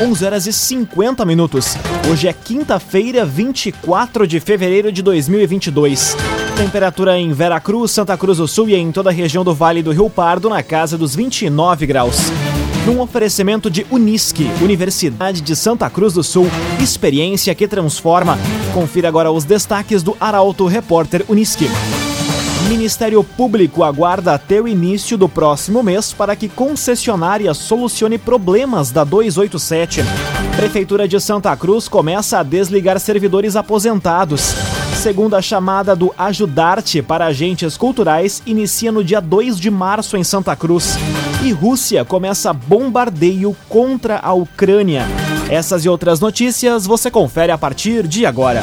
11 horas e 50 minutos. Hoje é quinta-feira, 24 de fevereiro de 2022. Temperatura em Veracruz, Santa Cruz do Sul e em toda a região do Vale do Rio Pardo na casa dos 29 graus. Num oferecimento de Unisque, Universidade de Santa Cruz do Sul, experiência que transforma. Confira agora os destaques do Arauto Repórter Unisque. Ministério Público aguarda até o início do próximo mês para que concessionária solucione problemas da 287. Prefeitura de Santa Cruz começa a desligar servidores aposentados. Segunda chamada do Ajudarte para agentes culturais inicia no dia 2 de março em Santa Cruz. E Rússia começa bombardeio contra a Ucrânia. Essas e outras notícias você confere a partir de agora.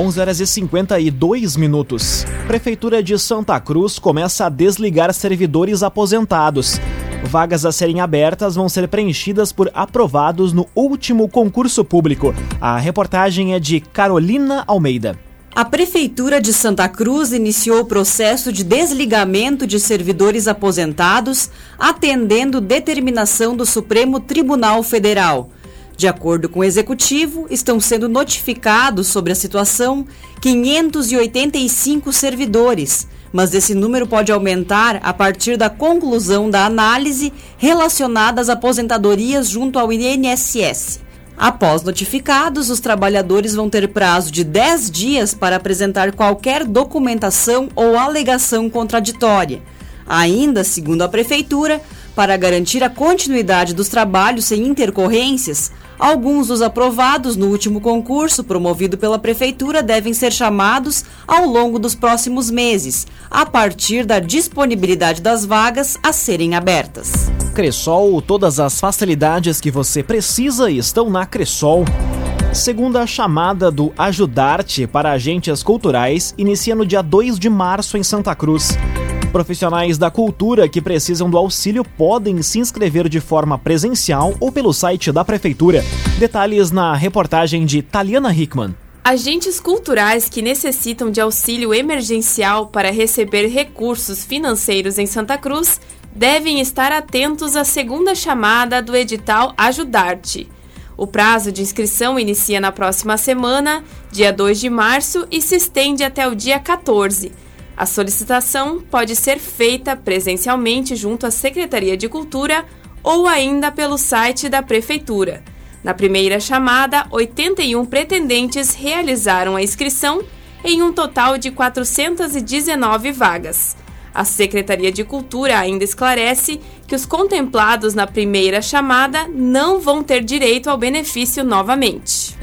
11 horas e 52 minutos. Prefeitura de Santa Cruz começa a desligar servidores aposentados. Vagas a serem abertas vão ser preenchidas por aprovados no último concurso público. A reportagem é de Carolina Almeida. A Prefeitura de Santa Cruz iniciou o processo de desligamento de servidores aposentados, atendendo determinação do Supremo Tribunal Federal. De acordo com o executivo, estão sendo notificados sobre a situação 585 servidores, mas esse número pode aumentar a partir da conclusão da análise relacionada às aposentadorias junto ao INSS. Após notificados, os trabalhadores vão ter prazo de 10 dias para apresentar qualquer documentação ou alegação contraditória. Ainda, segundo a Prefeitura, para garantir a continuidade dos trabalhos sem intercorrências, Alguns dos aprovados no último concurso promovido pela Prefeitura devem ser chamados ao longo dos próximos meses, a partir da disponibilidade das vagas a serem abertas. Cressol, todas as facilidades que você precisa estão na Cressol. Segunda chamada do Ajudarte para agentes culturais inicia no dia 2 de março em Santa Cruz. Profissionais da cultura que precisam do auxílio podem se inscrever de forma presencial ou pelo site da Prefeitura. Detalhes na reportagem de Taliana Hickman. Agentes culturais que necessitam de auxílio emergencial para receber recursos financeiros em Santa Cruz devem estar atentos à segunda chamada do edital Ajudarte. O prazo de inscrição inicia na próxima semana, dia 2 de março, e se estende até o dia 14. A solicitação pode ser feita presencialmente junto à Secretaria de Cultura ou ainda pelo site da Prefeitura. Na primeira chamada, 81 pretendentes realizaram a inscrição em um total de 419 vagas. A Secretaria de Cultura ainda esclarece que os contemplados na primeira chamada não vão ter direito ao benefício novamente.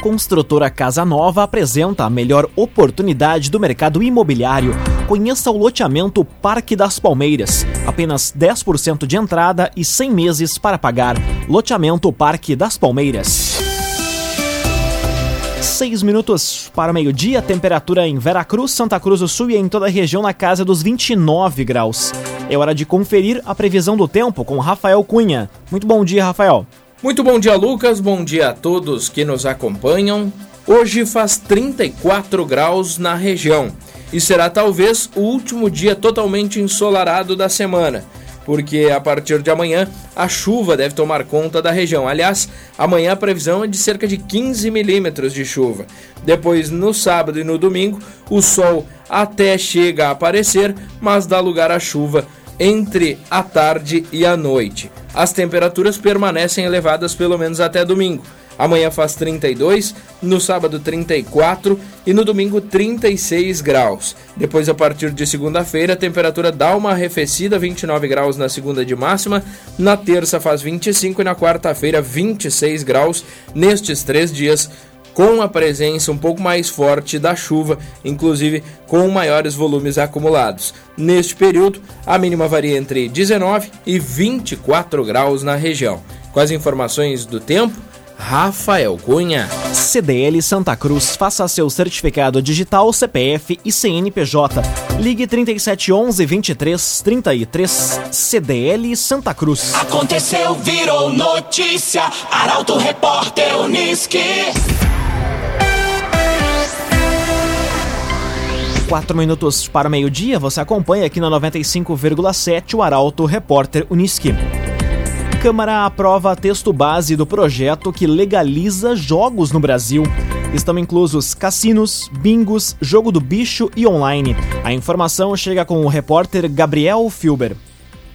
Construtora Casa Nova apresenta a melhor oportunidade do mercado imobiliário. Conheça o loteamento Parque das Palmeiras. Apenas 10% de entrada e 100 meses para pagar. Loteamento Parque das Palmeiras. 6 minutos para meio-dia, temperatura em Veracruz, Santa Cruz do Sul e em toda a região na casa dos 29 graus. É hora de conferir a previsão do tempo com Rafael Cunha. Muito bom dia, Rafael. Muito bom dia, Lucas. Bom dia a todos que nos acompanham. Hoje faz 34 graus na região e será talvez o último dia totalmente ensolarado da semana, porque a partir de amanhã a chuva deve tomar conta da região. Aliás, amanhã a previsão é de cerca de 15 milímetros de chuva. Depois, no sábado e no domingo, o sol até chega a aparecer, mas dá lugar à chuva entre a tarde e a noite. As temperaturas permanecem elevadas pelo menos até domingo. Amanhã faz 32, no sábado 34 e no domingo 36 graus. Depois, a partir de segunda-feira, a temperatura dá uma arrefecida, 29 graus na segunda de máxima. Na terça faz 25 e na quarta-feira 26 graus. Nestes três dias, com a presença um pouco mais forte da chuva, inclusive com maiores volumes acumulados. Neste período, a mínima varia entre 19 e 24 graus na região. Com as informações do tempo, Rafael Cunha. CDL Santa Cruz, faça seu certificado digital, CPF e CNPJ. Ligue 3711 2333 CDL Santa Cruz. Aconteceu, virou notícia. Arauto Repórter Uniski. Quatro minutos para meio-dia, você acompanha aqui na 95,7 o Arauto Repórter Uniski. Câmara aprova texto base do projeto que legaliza jogos no Brasil. Estão inclusos cassinos, bingos, jogo do bicho e online. A informação chega com o repórter Gabriel Filber.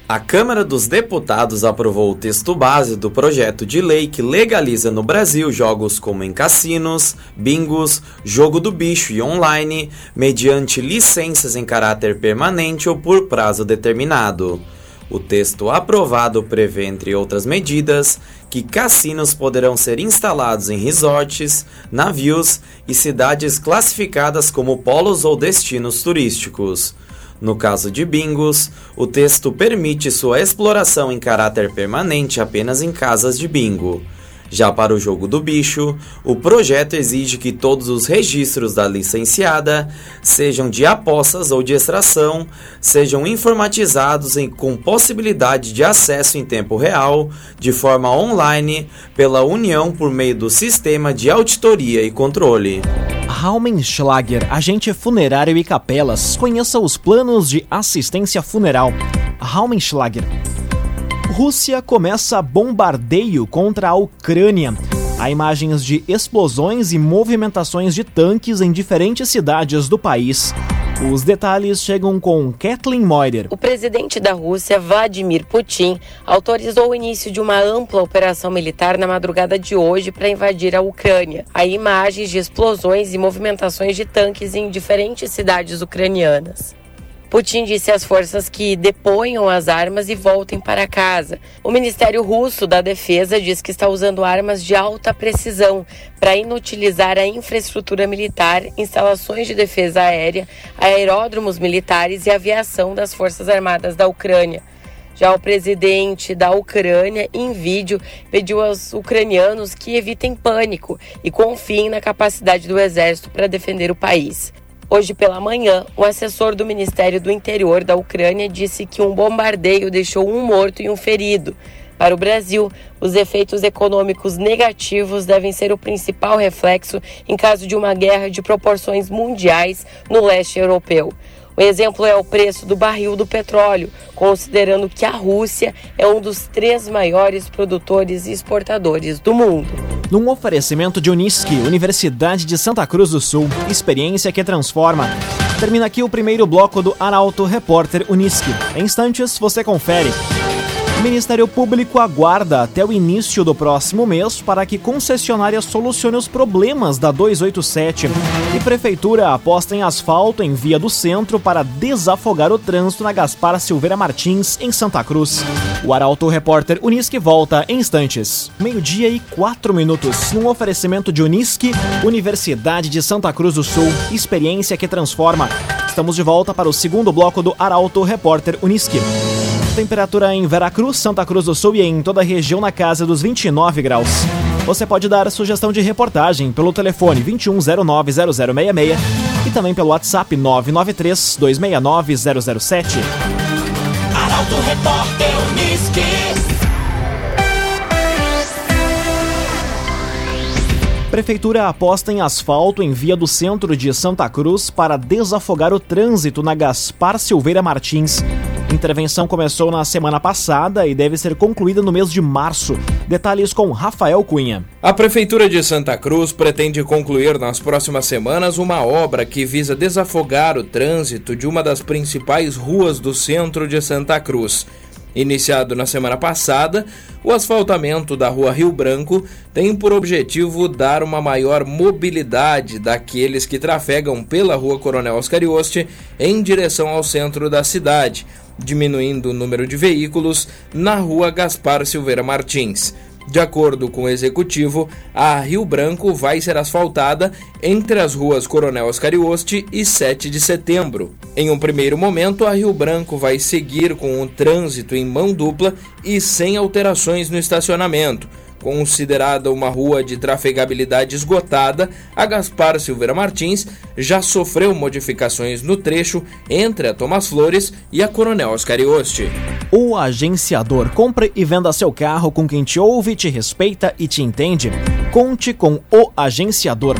A Câmara dos Deputados aprovou o texto base do projeto de lei que legaliza no Brasil jogos como em cassinos, bingos, jogo do bicho e online, mediante licenças em caráter permanente ou por prazo determinado. O texto aprovado prevê, entre outras medidas, que cassinos poderão ser instalados em resorts, navios e cidades classificadas como polos ou destinos turísticos. No caso de bingos, o texto permite sua exploração em caráter permanente apenas em casas de bingo. Já para o jogo do bicho, o projeto exige que todos os registros da licenciada, sejam de apostas ou de extração, sejam informatizados em, com possibilidade de acesso em tempo real, de forma online, pela União por meio do sistema de auditoria e controle. Raumenschlager, agente funerário e capelas. Conheça os planos de assistência funeral. Raumenschlager. Rússia começa bombardeio contra a Ucrânia. Há imagens de explosões e movimentações de tanques em diferentes cidades do país. Os detalhes chegam com Kathleen Moider. O presidente da Rússia, Vladimir Putin, autorizou o início de uma ampla operação militar na madrugada de hoje para invadir a Ucrânia. Há imagens de explosões e movimentações de tanques em diferentes cidades ucranianas. Putin disse às forças que deponham as armas e voltem para casa. O Ministério Russo da Defesa diz que está usando armas de alta precisão para inutilizar a infraestrutura militar, instalações de defesa aérea, aeródromos militares e aviação das Forças Armadas da Ucrânia. Já o presidente da Ucrânia, em vídeo, pediu aos ucranianos que evitem pânico e confiem na capacidade do exército para defender o país. Hoje pela manhã, o assessor do Ministério do Interior da Ucrânia disse que um bombardeio deixou um morto e um ferido. Para o Brasil, os efeitos econômicos negativos devem ser o principal reflexo em caso de uma guerra de proporções mundiais no leste europeu. O exemplo é o preço do barril do petróleo, considerando que a Rússia é um dos três maiores produtores e exportadores do mundo. Num oferecimento de Unisque, Universidade de Santa Cruz do Sul, experiência que transforma. Termina aqui o primeiro bloco do Arauto Repórter Unisque. Em instantes, você confere. Ministério Público aguarda até o início do próximo mês para que concessionária solucione os problemas da 287 e Prefeitura aposta em asfalto em via do centro para desafogar o trânsito na Gaspar Silveira Martins, em Santa Cruz. O Arauto Repórter Unisque volta em instantes. Meio-dia e quatro minutos, num oferecimento de Unisque, Universidade de Santa Cruz do Sul, experiência que transforma. Estamos de volta para o segundo bloco do Arauto Repórter Unisque. Temperatura em Veracruz, Santa Cruz do Sul e em toda a região na casa dos 29 graus. Você pode dar sugestão de reportagem pelo telefone 21090066 e também pelo WhatsApp 993 269 007. Arauto Repórter Uniski. Prefeitura aposta em asfalto em via do centro de Santa Cruz para desafogar o trânsito na Gaspar Silveira Martins. Intervenção começou na semana passada e deve ser concluída no mês de março. Detalhes com Rafael Cunha. A Prefeitura de Santa Cruz pretende concluir nas próximas semanas uma obra que visa desafogar o trânsito de uma das principais ruas do centro de Santa Cruz. Iniciado na semana passada, o asfaltamento da Rua Rio Branco tem por objetivo dar uma maior mobilidade daqueles que trafegam pela Rua Coronel Oscar Ioste em direção ao centro da cidade, diminuindo o número de veículos na Rua Gaspar Silveira Martins. De acordo com o executivo, a Rio Branco vai ser asfaltada entre as ruas Coronel Oscarioste e 7 de setembro. Em um primeiro momento, a Rio Branco vai seguir com o trânsito em mão dupla e sem alterações no estacionamento. Considerada uma rua de trafegabilidade esgotada, a Gaspar Silveira Martins já sofreu modificações no trecho entre a Thomas Flores e a Coronel Oscarioste. O agenciador compre e venda seu carro com quem te ouve, te respeita e te entende. Conte com o agenciador.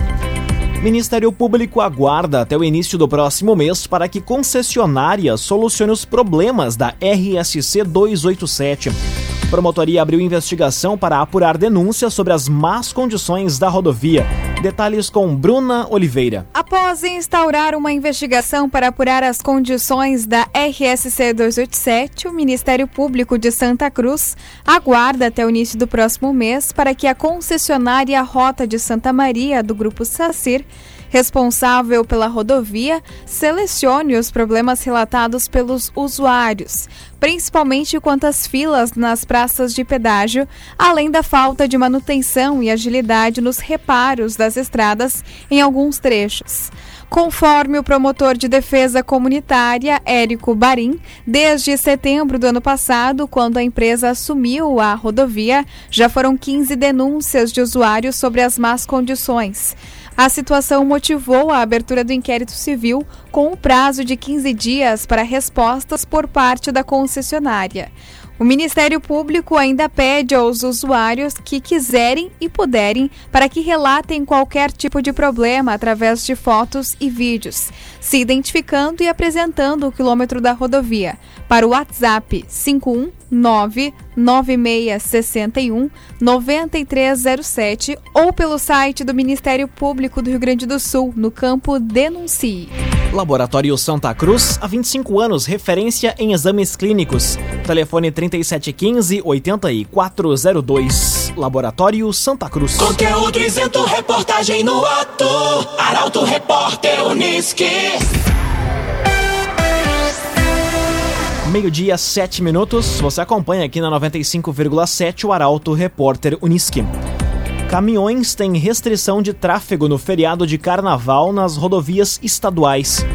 Ministério Público aguarda até o início do próximo mês para que concessionária solucione os problemas da RSC 287. Promotoria abriu investigação para apurar denúncias sobre as más condições da rodovia. Detalhes com Bruna Oliveira. Após instaurar uma investigação para apurar as condições da RSC 287, o Ministério Público de Santa Cruz aguarda até o início do próximo mês para que a concessionária Rota de Santa Maria do Grupo Sacir responsável pela rodovia selecione os problemas relatados pelos usuários, principalmente quanto às filas nas praças de pedágio, além da falta de manutenção e agilidade nos reparos das estradas em alguns trechos. Conforme o promotor de defesa comunitária, Érico Barim, desde setembro do ano passado, quando a empresa assumiu a rodovia, já foram 15 denúncias de usuários sobre as más condições. A situação motivou a abertura do inquérito civil com o um prazo de 15 dias para respostas por parte da concessionária. O Ministério Público ainda pede aos usuários que quiserem e puderem para que relatem qualquer tipo de problema através de fotos e vídeos, se identificando e apresentando o quilômetro da rodovia para o WhatsApp 519 9661 9307 ou pelo site do Ministério Público do Rio Grande do Sul, no campo Denuncie. Laboratório Santa Cruz, há 25 anos, referência em exames clínicos. Telefone 3715 8402. Laboratório Santa Cruz. Conteúdo isento, reportagem no ato. Arauto Repórter Uniski. Meio-dia, 7 minutos. Você acompanha aqui na 95,7 o Arauto Repórter Uniski. Caminhões têm restrição de tráfego no feriado de carnaval nas rodovias estaduais.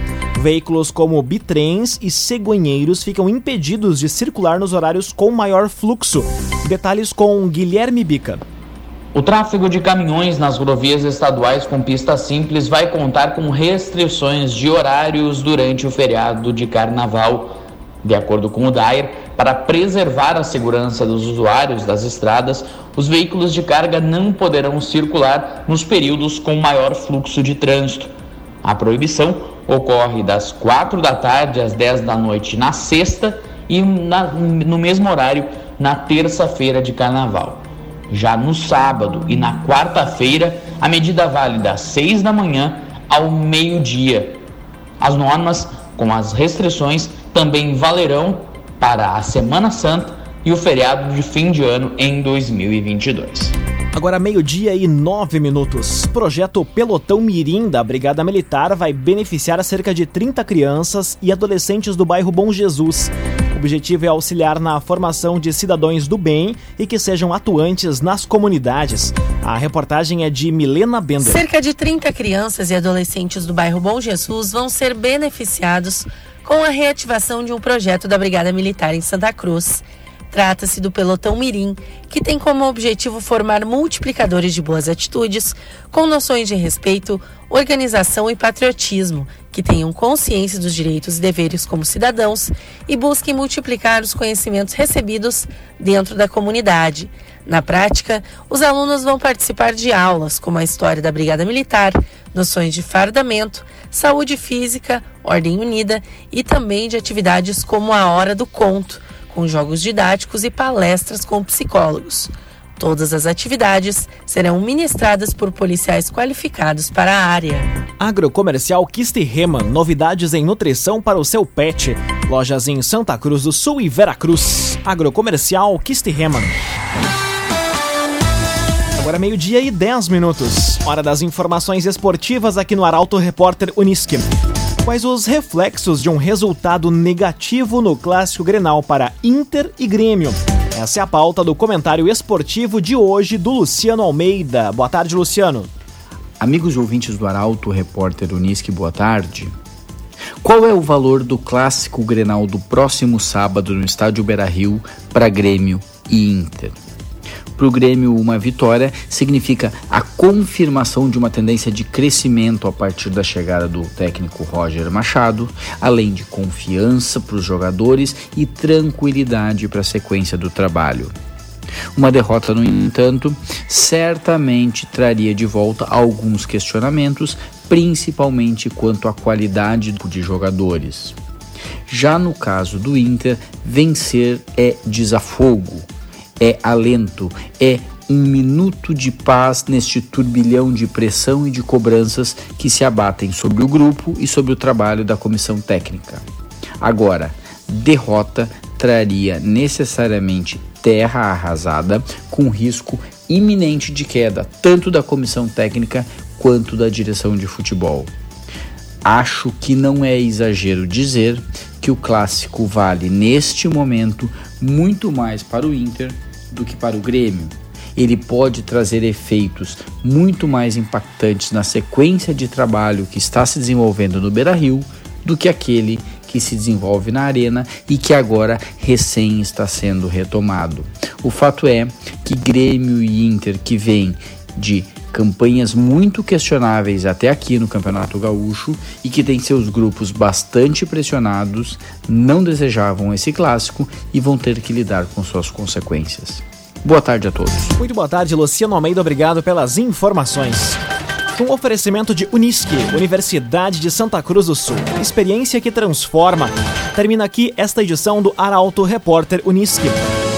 Veículos como bitrens e cegonheiros ficam impedidos de circular nos horários com maior fluxo. Detalhes com Guilherme Bica. O tráfego de caminhões nas rodovias estaduais com pista simples vai contar com restrições de horários durante o feriado de carnaval. De acordo com o DAIR, para preservar a segurança dos usuários das estradas, os veículos de carga não poderão circular nos períodos com maior fluxo de trânsito. A proibição ocorre das 4 da tarde às 10 da noite na sexta e na, no mesmo horário na terça-feira de carnaval. Já no sábado e na quarta-feira, a medida vale das 6 da manhã ao meio-dia. As normas com as restrições também valerão para a Semana Santa e o feriado de fim de ano em 2022. Agora meio-dia e nove minutos. Projeto Pelotão Mirim da Brigada Militar vai beneficiar cerca de 30 crianças e adolescentes do bairro Bom Jesus. O objetivo é auxiliar na formação de cidadãos do bem e que sejam atuantes nas comunidades. A reportagem é de Milena Bender. Cerca de 30 crianças e adolescentes do bairro Bom Jesus vão ser beneficiados com a reativação de um projeto da Brigada Militar em Santa Cruz. Trata-se do Pelotão Mirim, que tem como objetivo formar multiplicadores de boas atitudes, com noções de respeito, organização e patriotismo, que tenham consciência dos direitos e deveres como cidadãos e busquem multiplicar os conhecimentos recebidos dentro da comunidade. Na prática, os alunos vão participar de aulas como a história da Brigada Militar, noções de fardamento, saúde física, ordem unida e também de atividades como a Hora do Conto com jogos didáticos e palestras com psicólogos. Todas as atividades serão ministradas por policiais qualificados para a área. Agrocomercial Kistiheman, novidades em nutrição para o seu pet. Lojas em Santa Cruz do Sul e Veracruz. Agrocomercial Kistiheman. Agora meio-dia e 10 minutos. Hora das informações esportivas aqui no Arauto Repórter Uniski. Quais os reflexos de um resultado negativo no clássico Grenal para Inter e Grêmio? Essa é a pauta do comentário esportivo de hoje do Luciano Almeida. Boa tarde, Luciano. Amigos ouvintes do Arauto, repórter Unisque, boa tarde. Qual é o valor do clássico Grenal do próximo sábado no estádio Beira-Rio para Grêmio e Inter? Para o Grêmio, uma vitória significa a confirmação de uma tendência de crescimento a partir da chegada do técnico Roger Machado, além de confiança para os jogadores e tranquilidade para a sequência do trabalho. Uma derrota, no entanto, certamente traria de volta alguns questionamentos, principalmente quanto à qualidade de jogadores. Já no caso do Inter, vencer é desafogo, é alento, é um minuto de paz neste turbilhão de pressão e de cobranças que se abatem sobre o grupo e sobre o trabalho da comissão técnica. Agora, derrota traria necessariamente terra arrasada, com risco iminente de queda, tanto da comissão técnica quanto da direção de futebol. Acho que não é exagero dizer que o clássico vale neste momento muito mais para o Inter do que para o Grêmio. Ele pode trazer efeitos muito mais impactantes na sequência de trabalho que está se desenvolvendo no Beira-Rio do que aquele que se desenvolve na arena e que agora recém está sendo retomado. O fato é que Grêmio e Inter, que vêm de campanhas muito questionáveis até aqui no Campeonato Gaúcho e que tem seus grupos bastante pressionados, não desejavam esse clássico e vão ter que lidar com suas consequências. Boa tarde a todos. Muito boa tarde, Luciano Almeida. Obrigado pelas informações. Um oferecimento de Unisque, Universidade de Santa Cruz do Sul. Experiência que transforma. Termina aqui esta edição do Arauto Repórter Unisque.